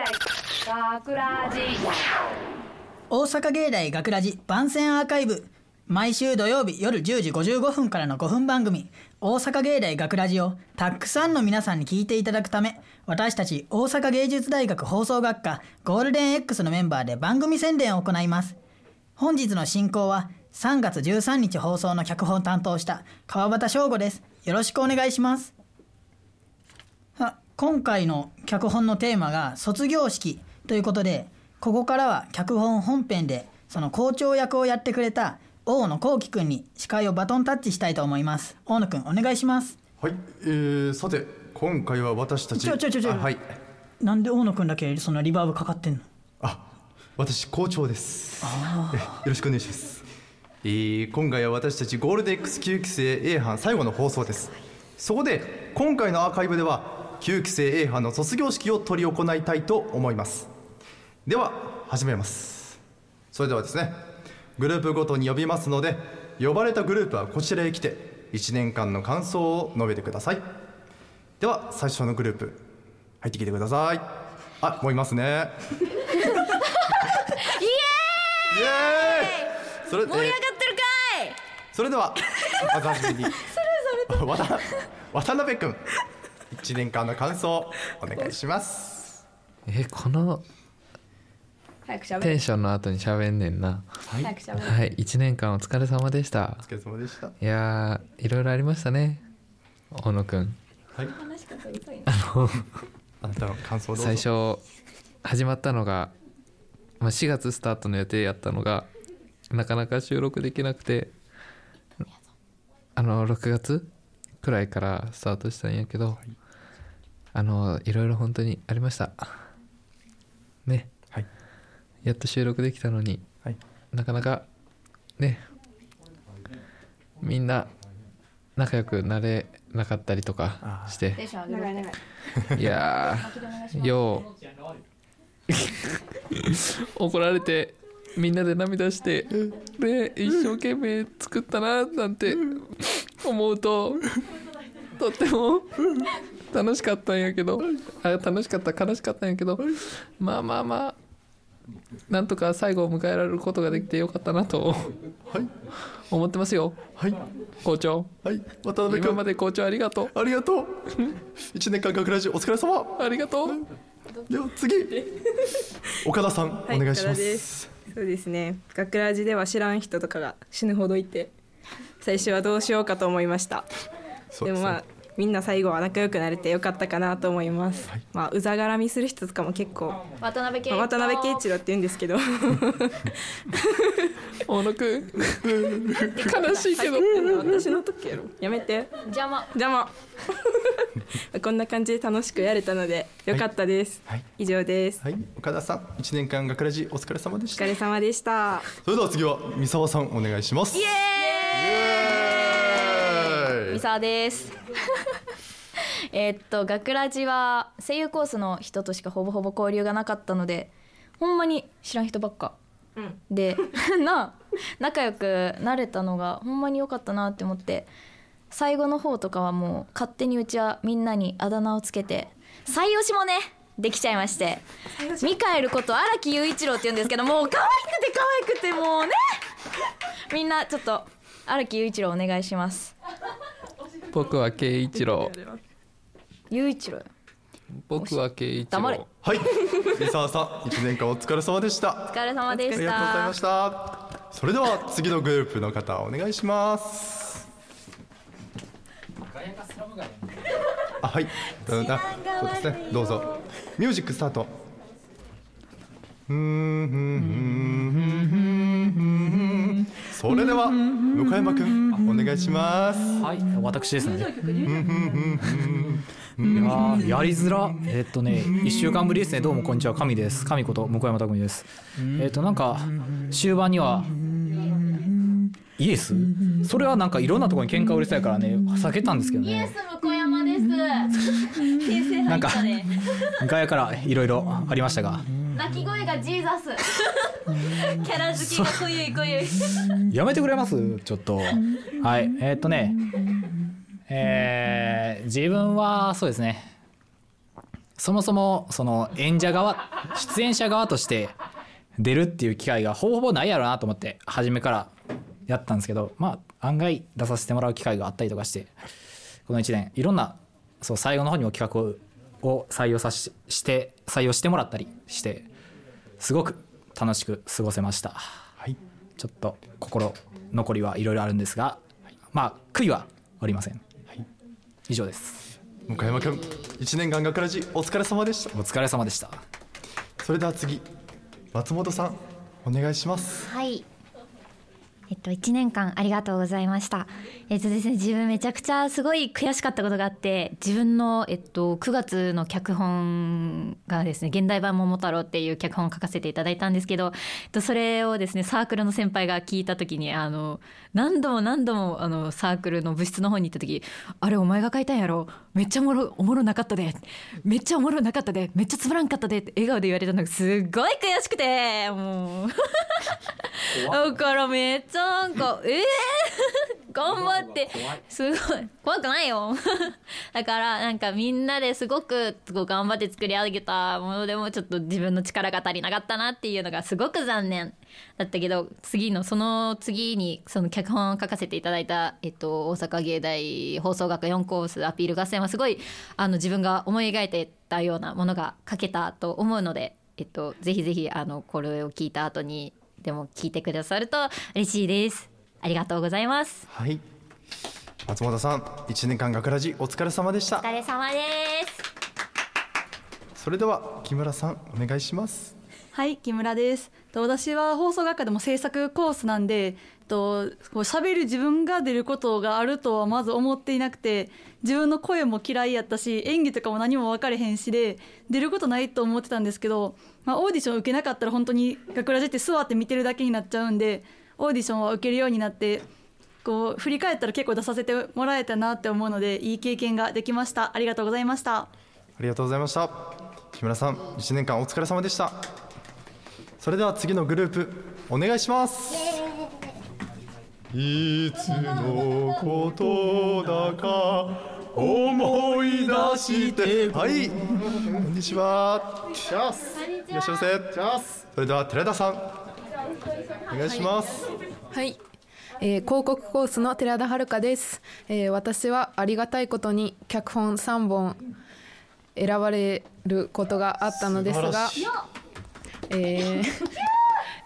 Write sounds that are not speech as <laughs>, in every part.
大学ラジ。大阪芸大学ラジ番宣アーカイブ。毎週土曜日夜10時55分からの5分番組「大阪芸大学ラジをたくさんの皆さんに聞いていただくため私たち大阪芸術大学放送学科ゴールデン X のメンバーで番組宣伝を行います。本日の進行は3月13日放送の脚本を担当した川端翔吾です。よろしくお願いします。今回の脚本のテーマが卒業式ということでここからは脚本本編でその校長役をやってくれた大野幸輝くんに司会をバトンタッチしたいと思います。大野くんお願いします。はい、えー、さて今回は私たち。ちょちょちょちょあはい。なんで大野くんだけそんなリバーブかかってんの？あ私校長です。えよろしくお願いします。えー、今回は私たちゴールデン X9 期生 A 班最後の放送です。そこで今回のアーカイブでは9期生 A 班の卒業式を執り行いたいと思います。では始めます。それではですねグループごとに呼びますので呼ばれたグループはこちらへ来て1年間の感想を述べてください。では最初のグループ入ってきてください。あもういますね。イエーイ！それ盛り上がってるかい！それではまずはじめに。<laughs> 渡渡辺君1年間の感想お願いします。えこのテンションの後に喋んねんな。はい。はい1年間お疲れ様でした。お疲れ様でした。いやーいろいろありましたね。小野くん。はい。話し方うざいなあなたの感想どうぞ。最初始まったのが、まあ、4月スタートの予定やったのがなかなか収録できなくてあの6月くらいからスタートしたんやけど、あのいろいろ本当にありました。ね。はい。やっと収録できたのに。はい。なかなかね。みんな仲良くなれなかったりとかして。いやーよう。<laughs> 怒られてみんなで涙してで一生懸命作ったななんて思うととっても楽しかったんやけど。あ楽しかった。悲しかったんやけど。まあまあまあなんとか最後を迎えられることができてよかったなと。はい。思ってますよ。はい。校長。はい。渡辺君。今まで校長ありがとありがとう。<laughs> 1年間学ラジお疲れ様。うありがとう。では次。岡田さん、はいお願いします。す。そうですね。学ラジでは知らん人とかが死ぬほどいて最初はどうしようかと思いました。でもまあみんな最後は仲良くなれてよかったかなと思います、はい。まあうざがらみする人とかも結構、渡辺圭まあ渡辺圭一郎って言うんですけど。大野くん。悲しいけど。私の時やろ。やめて。邪魔。邪魔。<laughs> こんな感じで楽しくやれたのでよかったです、はい。以上です、はい。岡田さん1年間学ラジお疲れ様でした。お疲れ様でした。それでは次は三沢さんお願いします。イエーイ三沢です。<laughs> えーっと学ラジは声優コースの人としかほぼほぼ交流がなかったのでほんまに知らん人ばっか、で <laughs> なあ仲良くなれたのがほんまに良かったなって思って最後の方とかはもう勝手にうちはみんなにあだ名をつけて採用しもねできちゃいましてミカエルこと荒木雄一郎って言うんですけどもう可愛くて可愛くてもうねみんなちょっと荒木雄一郎お願いします僕は圭一郎。雄一郎。よ僕は圭一黙れ。郎はい。三沢さん1年間お疲れ様でした。お疲れ様でしありがとうございたました。それでは次のグループの方お願いします。あはい。うんあそうですね。どうぞ。ミュージックスタート。ふんふんふんふんふんふんそれでは向山くんお願いしますはい、私ですね。いやーやりづら。えっとね、一週間ぶりですね。どうもこんにちは、神です。神こと向山拓実です。えっとなんか終盤にはイエス？それはなんかいろんなところに喧嘩売りたいからね、避けたんですけどね。向山ですなんかガヤからいろいろありましたが、鳴き声がジーザス。キャラ好きが濃ゆい濃ゆい。<laughs> やめてくれます？ちょっと。はい、えっとね、えー自分はそうですね。そもそもその演者側出演者側として出るっていう機会がほぼほぼないやろうなと思って初めからやったんですけどまあ案外出させてもらう機会があったりとかしてこの1年いろんなそう最後の方にも企画を採用さしして採用してもらったりしてすごく楽しく過ごせました、はい、ちょっと心残りはいろいろあるんですが、まあ悔いはありません、はい、以上です。向山君1年間学ラジお疲れ様でした。お疲れ様でした。それでは次松本さんお願いします。はいえっと、1年間ありがとうございました。えっとですね、自分めちゃくちゃすごい悔しかったことがあって、自分の、えっと、9月の脚本がですね、現代版桃太郎っていう脚本を書かせていただいたんですけど、えっと、それをですね、サークルの先輩が聞いた時に、あの、何度も何度もあのサークルの部室の方に行った時、あれお前が書いたんやろ？めっちゃおもろおもろなかったで。めっちゃおもろなかったで。めっちゃつまらんかったで。って笑顔で言われたのがすっごい悔しくて。もう。<laughs> だからめっちゃなんかえー、頑張って。すごい。怖くないよ。<laughs> だからなんかみんなですごく頑張って作り上げたものでもちょっと自分の力が足りなかったなっていうのがすごく残念だったけど次のその次にその脚本を書かせていただいた、えっと、大阪芸大放送学4コースアピール合戦はすごいあの自分が思い描いてたようなものが書けたと思うので、えっと、ぜひぜひあのこれを聞いた後にでも聞いてくださると嬉しいですありがとうございます。はい。松本さん1年間学ラジお疲れ様でした。お疲れ様です。それでは木村さんお願いします。はい木村です。私は放送学科でも制作コースなんでとこう喋る自分が出ることがあるとはまず思っていなくて自分の声も嫌いやったし演技とかも何も分かれへんしで出ることないと思ってたんですけど、まあ、オーディション受けなかったら本当に学ラジって座って見てるだけになっちゃうんでオーディションは受けるようになってこう振り返ったら結構出させてもらえたなって思うのでいい経験ができました。ありがとうございました。ありがとうございました。木村さん1年間お疲れ様でした。それでは次のグループお願いします。いつのことだか思い出して。はい。こんにちは。いらっしゃいませそれでは寺田さん。お願いしますはい、えー、広告コースの寺田遥です、えー、私はありがたいことに脚本3本選ばれることがあったのですがえ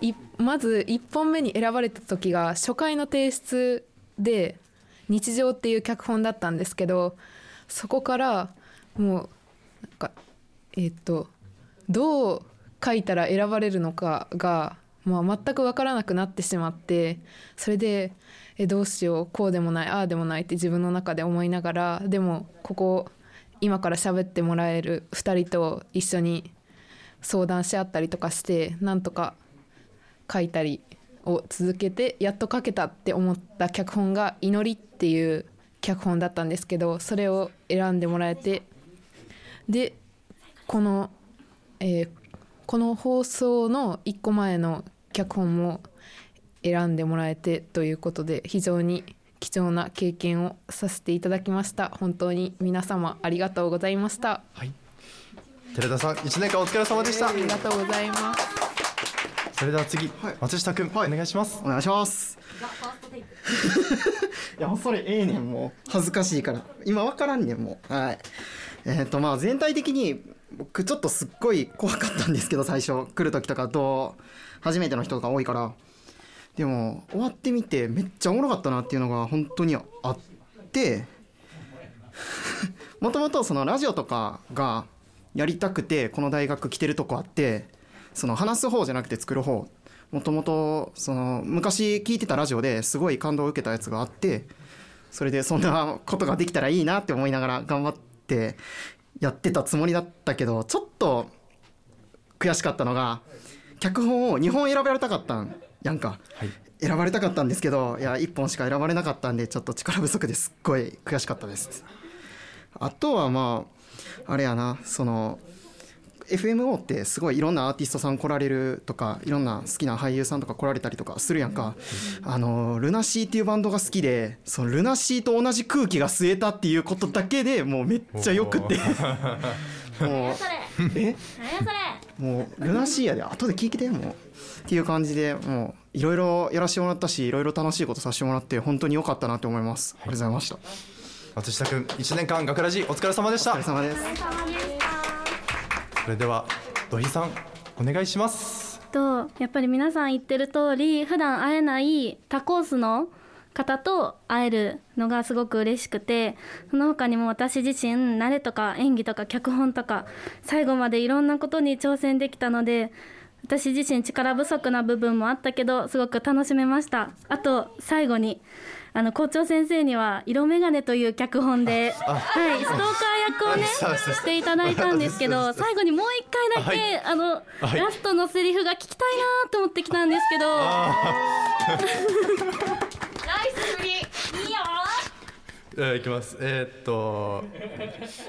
ー、まず1本目に選ばれた時が初回の提出で「日常」っていう脚本だったんですけどそこからもうなんかえっ、とどう書いたら選ばれるのかが、まあ、全く分からなくなってしまってそれでえどうしようこうでもないああでもないって自分の中で思いながらでもここ今から喋ってもらえる2人と一緒に相談し合ったりとかしてなんとか書いたりを続けてやっと書けたって思った脚本が「祈り」っていう脚本だったんですけどそれを選んでもらえてでこの、えー、この放送の1個前の脚本も選んでもらえてということで非常に貴重な経験をさせていただきました。本当に皆様ありがとうございました、はい。寺田さん一年間お疲れ様でした。ありがとうございます。それでは次、はい、松下君、はい、お願いします。お願いします。<laughs> いやそれええねんもう。恥ずかしいから。今わからんねんもう。はい。えっ、ー、とまあ全体的に僕ちょっとすっごい怖かったんですけど最初来る時とかと初めての人が多いから。でも終わってみてめっちゃおもろかったなっていうのが本当にあって <laughs> もともとそのラジオとかがやりたくてこの大学来てるとこあってその話す方じゃなくて作る方もともとその昔聞いてたラジオですごい感動を受けたやつがあってそれでそんなことができたらいいなって思いながら頑張ってやってたつもりだったけどちょっと悔しかったのが脚本を2本選ばれたかったんやんか、はい、選ばれたかったんですけどいや1本しか選ばれなかったんでちょっと力不足ですっごい悔しかったです。あとはまああれやなその FMO ってすごいいろんなアーティストさん来られるとかいろんな好きな俳優さんとか来られたりとかするやんか、あのルナシーっていうバンドが好きでそのルナシーと同じ空気が吸えたっていうことだけでもうめっちゃよくて。もうえ？もうルナシーやで後で聞いてもう。っていう感じでもういろいろやらせてもらったしいろいろ楽しいことさせてもらって本当に良かったなと思います。ありがとうございました。松下君1年間学ラジお疲れ様でした。お疲れ様ですそれでは土井さんお願いします。とやっぱり皆さん言ってる通り普段会えない他コースの方と会えるのがすごく嬉しくてその他にも私自身慣れとか演技とか脚本とか最後までいろんなことに挑戦できたので私自身力不足な部分もあったけどすごく楽しめました。あと最後にあの校長先生には「色眼鏡」という脚本で、はい、ストーカー役をね <laughs> していただいたんですけど最後にもう一回だけ、はい、あの、はい、ラストのセリフが聞きたいなと思ってきたんですけど。ナイス振りいいよえー、いきます。えー、っと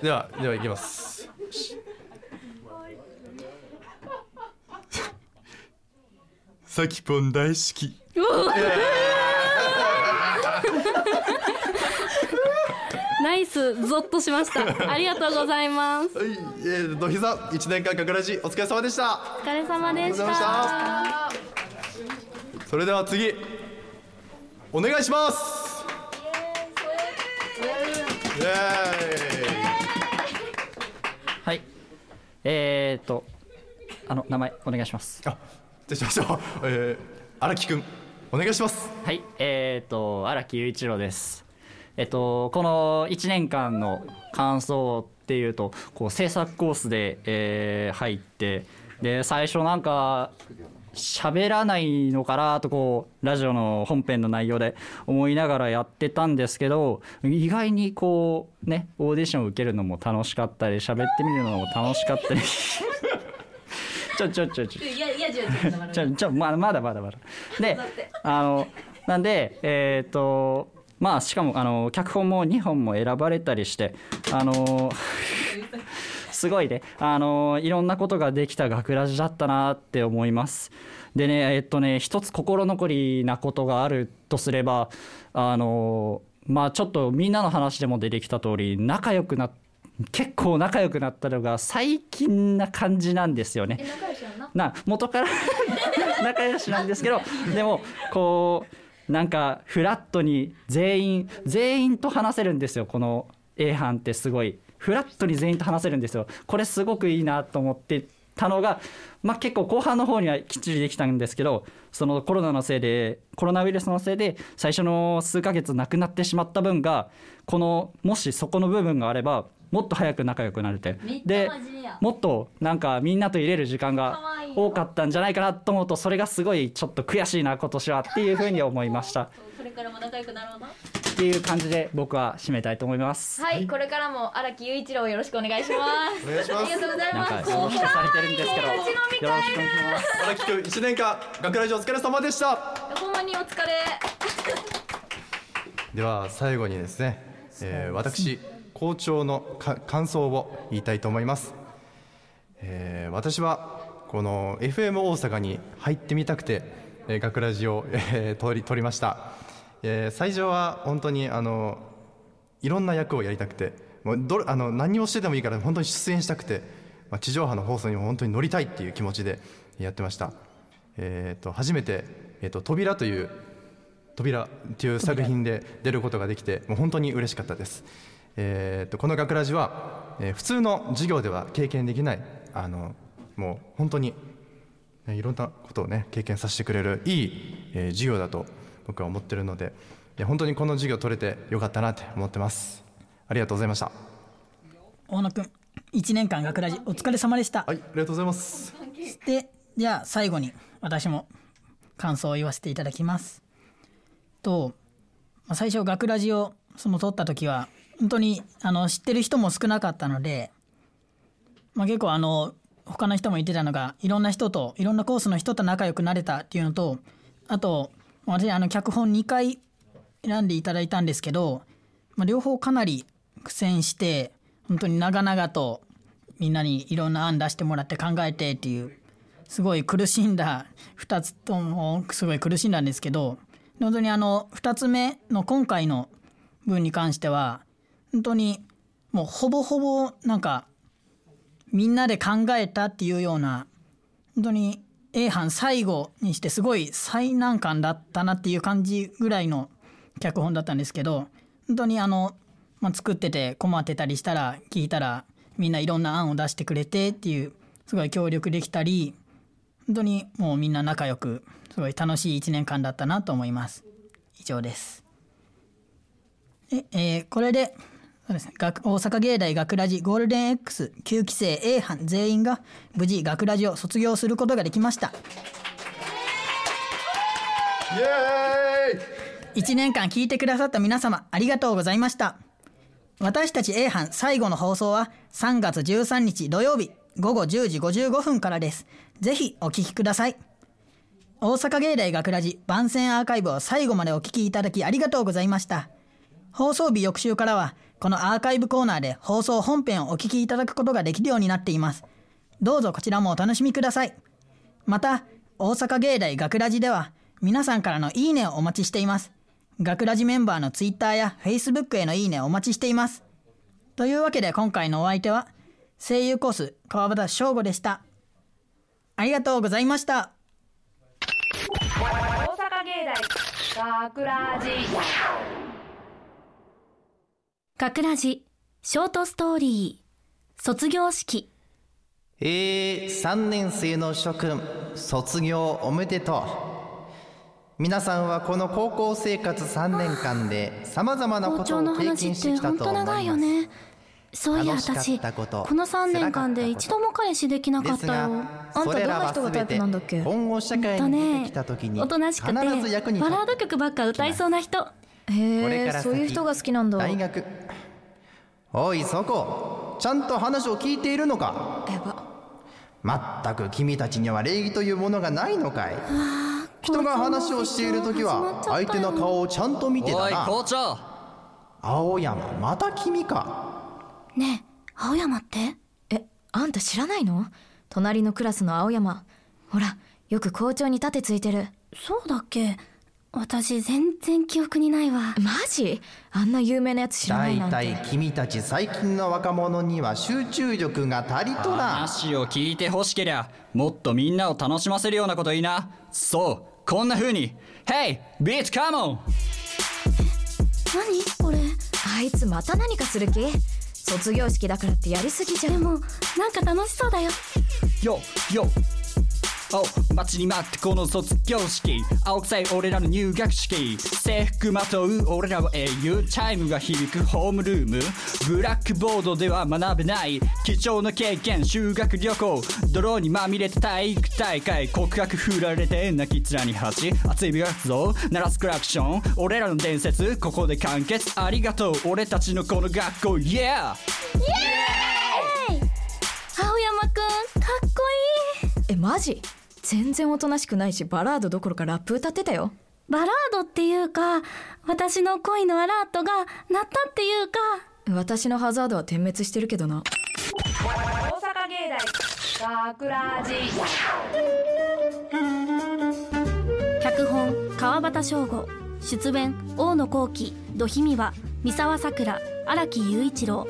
ではではいきます。さきぽん大好きナイスゾッとしました。ありがとうございます。はい、えー、土膝一年間かくらじお疲れ様でした。お疲れ様でした。それでは次お願いします。イエーイ。はい。えー、っとあの名前お願いします。あじゃしましょうえー、荒木くんお願いします。はい。えー、っと荒木雄一郎ですえっと、この1年間の感想っていうとこう制作コースで、えー、入ってで最初なんか喋らないのかなとこうラジオの本編の内容で思いながらやってたんですけど意外にこうねオーディション受けるのも楽しかったり喋ってみるのも楽しかったり。ちょちょちょちょ。ちょちょまだまだまだまだであのなんでえっ、ー、とまあしかもあの脚本も2本も選ばれたりしてあの <laughs> すごいね。あのいろんなことができた学ラジだったなって思います。でねえっとね一つ心残りなことがあるとすればあのまあちょっとみんなの話でも出てきた通り仲良くな結構仲良くなったのが最近な感じなんですよね。な元から <laughs> 仲良しなんですけどでもこうなんかフラットに全員全員と話せるんですよこの A 班ってすごい。フラットに全員と話せるんですよ。これすごくいいなと思ってたのが、まあ、結構後半の方にはきっちりできたんですけどそのコロナのせいでコロナウイルスのせいで最初の数ヶ月なくなってしまった分がこのもしそこの部分があればもっと早く仲良くなれて。でもっとなんかみんなと入れる時間が多かったんじゃないかなと思うとそれがすごいちょっと悔しいな今年はっていうふうに思いました。<laughs> これからも仲良くなろうな。っていう感じで僕は締めたいと思います。はい、これからも荒木雄一郎よろしくお願いします。お願いします。ありがとうございます。なんかされてるんですけどよろしくお願いします。荒木くん1年間学ラジオお疲れ様でした。ほんまにお疲れ。では最後にですね、えー、私校長の感想を言いたいと思います、えー、私はこの FM 大阪に入ってみたくて、えー、学ラジオ、えー、撮り撮りました、えー、最初は本当にあのいろんな役をやりたくてもうどあの何をしてでもいいから本当に出演したくて、まあ、地上波の放送にも本当に乗りたいっていう気持ちでやってました、えーと、初めて、えーと「扉」という「扉」っていう作品で出ることができてもう本当に嬉しかったです。えーと、この学ラジは、えー、普通の授業では経験できないあのもう本当に、ね、いろんなことをね経験させてくれるいい、えー、授業だと僕は思ってるので本当にこの授業取れてよかったなって思ってます。ありがとうございました。大野くん1年間学ラジお疲れ様でした。はいありがとうございます。でじゃあ最後に私も感想を言わせていただきます。と最初学ラジをその取った時は本当にあの知ってる人も少なかったので、まあ、結構あの他の人も言ってたのがいろんな人といろんなコースの人と仲良くなれたっていうのとあと私あの脚本2回選んでいただいたんですけど、まあ、両方かなり苦戦して本当に長々とみんなにいろんな案出してもらって考えてっていうすごい苦しんだ2つともすごい苦しんだんですけど本当にあの2つ目の今回の文に関しては本当にもうほぼほぼなんかみんなで考えたっていうような本当に A 班最後にしてすごい最難関だったなっていう感じぐらいの脚本だったんですけど本当にあの、まあ、作ってて困ってたりしたら聞いたらみんないろんな案を出してくれてっていうすごい協力できたり本当にもうみんな仲良くすごい楽しい1年間だったなと思います。以上です。で、えー、これでそうですね、大阪芸大学ラジゴールデン X9 期生 A 班全員が無事学ラジを卒業することができました。イエーイ！1年間聞いてくださった皆様ありがとうございました。私たち A 班最後の放送は3月13日土曜日午後10時55分からです。ぜひお聞きください。大阪芸大学ラジ番宣アーカイブを最後までお聞きいただきありがとうございました。放送日翌週からはこのアーカイブコーナーで放送本編をお聞きいただくことができるようになっています。どうぞこちらもお楽しみください。また、大阪芸大学ラジでは皆さんからのいいねをお待ちしています。学ラジメンバーの Twitter や Facebook へのいいねをお待ちしています。というわけで今回のお相手は声優コース川端翔吾でした。ありがとうございました。大阪芸大学ラジかくらじショートストーリー卒業式。えー、3年生の諸君卒業おめでとう。皆さんはこの高校生活3年間でさまざまなことを経験してきたと思います。ねそういや私この3年間で一度も彼氏できなかったよ。あんたどんな人がタイプなんだっけ？今後社会に出てきた時におとなしくてバラード曲ばっか歌いそうな人へえそういう人が好きなんだ。大学。おいそこちゃんと話を聞いているのか？やば。まったく君たちには礼儀というものがないのかい？人が話をしている時は相手の顔をちゃんと見てだ？なおい。校長青山また君か。ねえ青山って？えあんた知らないの？隣のクラスの青山。ほらよく校長に盾ついてる。そうだっけ？私全然記憶にないわ。マジ？あんな有名なやつ知らないなんて。大体君たち最近の若者には集中力が足りとら話を聞いてほしけりゃもっとみんなを楽しませるようなこといいな。そうこんな風に。Hey! ビートカモン何これ？あいつまた何かする気？卒業式だからってやりすぎじゃん。でもなんか楽しそうだよ。よよお待ちに待ってこの卒業式。青臭い俺らの入学式。制服まとう俺らは英雄チャイムが響くホームルーム。ブラックボードでは学べない。貴重な経験修学旅行。泥にまみれた体育大会告白振られて泣き面に蜂。熱いビガッぞ。鳴らすクラクション。俺らの伝説ここで完結。ありがとう俺たちのこの学校。Yeah! イエーイ青山くんかっこいい。えマジ？全然おとなしくないしバラードどころかラップ歌ってたよ。バラードっていうか私の恋のアラートが鳴ったっていうか。私のハザードは点滅してるけどな。大阪芸大学ラジ脚本川端翔吾。出演大野幸喜。土肥美和三沢さくら荒木雄一郎。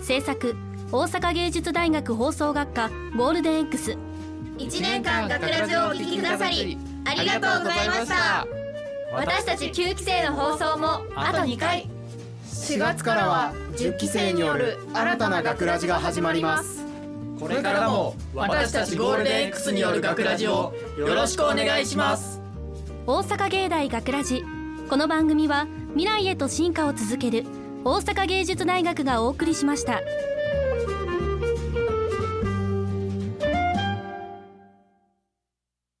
制作大阪芸術大学放送学科ゴールデン X 1年間学ラジオをお聞きくださりありがとうございました。私たち9期生の放送もあと2回。4月からは10期生による新たな学ラジが始まります。これからも私たちゴールデン X による学ラジをよろしくお願いします。大阪芸大学ラジ。この番組は未来へと進化を続ける大阪芸術大学がお送りしました。